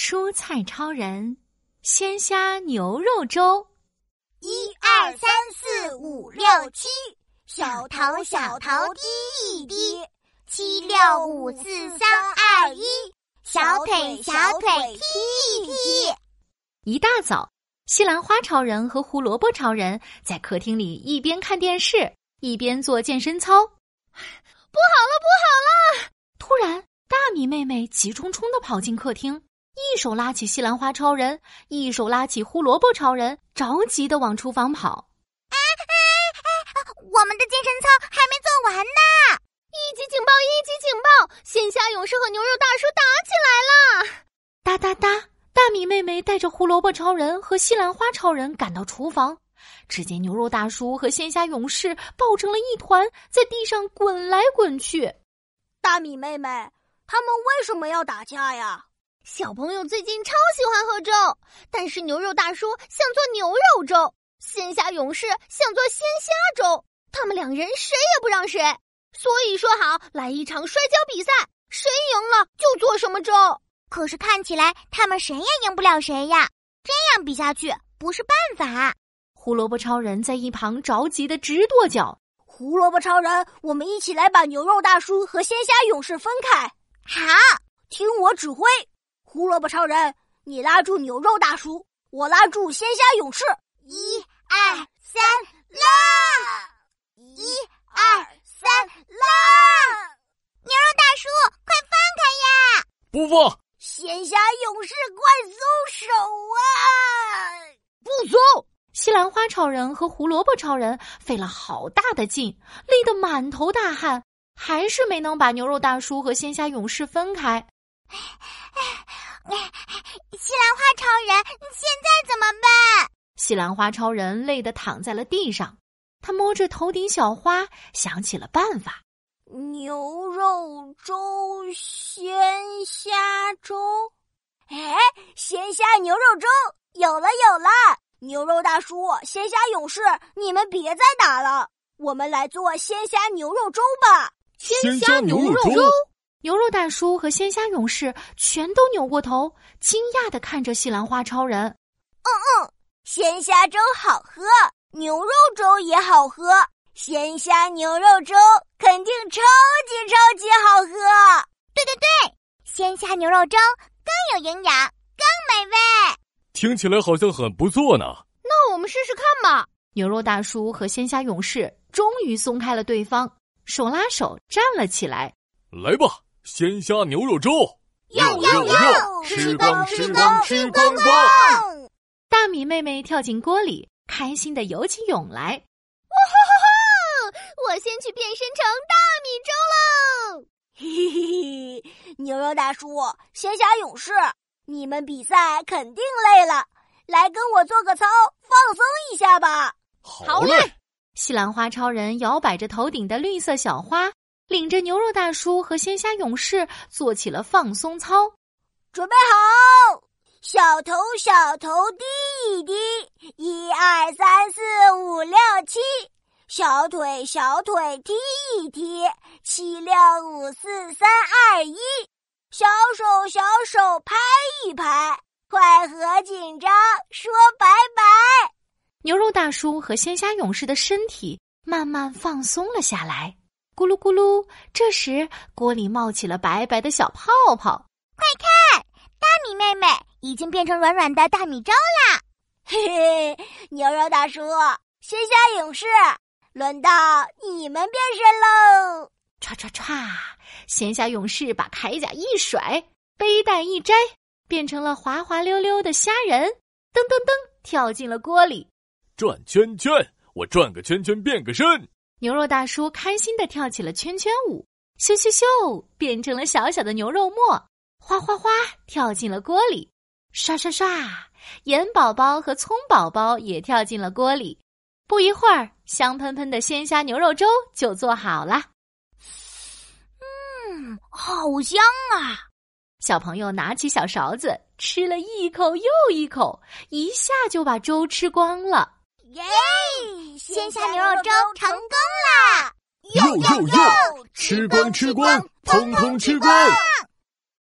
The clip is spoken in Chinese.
蔬菜超人，鲜虾牛肉粥。一二三四五六七，小头小头滴一滴，七六五四三二一，小腿小腿踢一踢。一大早，西兰花超人和胡萝卜超人在客厅里一边看电视一边做健身操。不好了，不好了！突然，大米妹妹急冲冲的跑进客厅。一手拉起西兰花超人，一手拉起胡萝卜超人，着急的往厨房跑。哎哎哎！我们的健身操还没做完呢！一级警报！一级警报！鲜虾勇士和牛肉大叔打起来了！哒哒哒！大米妹妹带着胡萝卜超人和西兰花超人赶到厨房，只见牛肉大叔和鲜虾勇士抱成了一团，在地上滚来滚去。大米妹妹，他们为什么要打架呀？小朋友最近超喜欢喝粥，但是牛肉大叔想做牛肉粥，鲜虾勇士想做鲜虾粥，他们两人谁也不让谁，所以说好来一场摔跤比赛，谁赢了就做什么粥。可是看起来他们谁也赢不了谁呀，这样比下去不是办法。胡萝卜超人在一旁着急的直跺脚。胡萝卜超人，我们一起来把牛肉大叔和鲜虾勇士分开。好，听我指挥。胡萝卜超人，你拉住牛肉大叔，我拉住鲜虾勇士。一二三，拉！一二三，拉！牛肉大叔，快放开呀！不放！鲜虾勇士，快松手啊！不松！西兰花超人和胡萝卜超人费了好大的劲，累得满头大汗，还是没能把牛肉大叔和鲜虾勇士分开。西兰花超人，现在怎么办？西兰花超人累得躺在了地上，他摸着头顶小花，想起了办法：牛肉粥、鲜虾粥。哎，鲜虾牛肉粥有了有了！牛肉大叔、鲜虾勇士，你们别再打了，我们来做鲜虾牛肉粥吧！鲜虾牛肉粥。牛肉大叔和鲜虾勇士全都扭过头，惊讶的看着西兰花超人。嗯嗯，鲜虾粥好喝，牛肉粥也好喝，鲜虾牛肉粥肯定超级超级好喝。对对对，鲜虾牛肉粥更有营养，更美味。听起来好像很不错呢。那我们试试看吧。牛肉大叔和鲜虾勇士终于松开了对方，手拉手站了起来。来吧。鲜虾牛肉粥，要要要！吃光吃光吃光光！大米妹妹跳进锅里，开心的游起泳来。哇哈哈哈！我先去变身成大米粥喽！嘿嘿嘿！牛肉大叔，鲜虾勇士，你们比赛肯定累了，来跟我做个操，放松一下吧。好嘞！西兰花超人摇摆着头顶的绿色小花。领着牛肉大叔和鲜虾勇士做起了放松操，准备好，小头小头滴一滴，一二三四五六七，小腿小腿踢一踢，七六五四三二一，小手小手拍一拍，快和紧张说拜拜。牛肉大叔和鲜虾勇士的身体慢慢放松了下来。咕噜咕噜，这时锅里冒起了白白的小泡泡。快看，大米妹妹已经变成软软的大米粥啦！嘿嘿，牛肉大叔，鲜虾勇士，轮到你们变身喽！唰唰唰，鲜虾勇士把铠甲一甩，背带一摘，变成了滑滑溜溜的虾仁。噔噔噔，跳进了锅里。转圈圈，我转个圈圈变个身。牛肉大叔开心的跳起了圈圈舞，咻咻咻，变成了小小的牛肉末，哗哗哗，跳进了锅里，刷刷刷，盐宝宝和葱宝宝也跳进了锅里。不一会儿，香喷喷的鲜虾牛肉粥就做好了。嗯，好香啊！小朋友拿起小勺子，吃了一口又一口，一下就把粥吃光了。耶！鲜虾牛肉粥成功啦！哟哟哟！吃光吃光，通通吃光！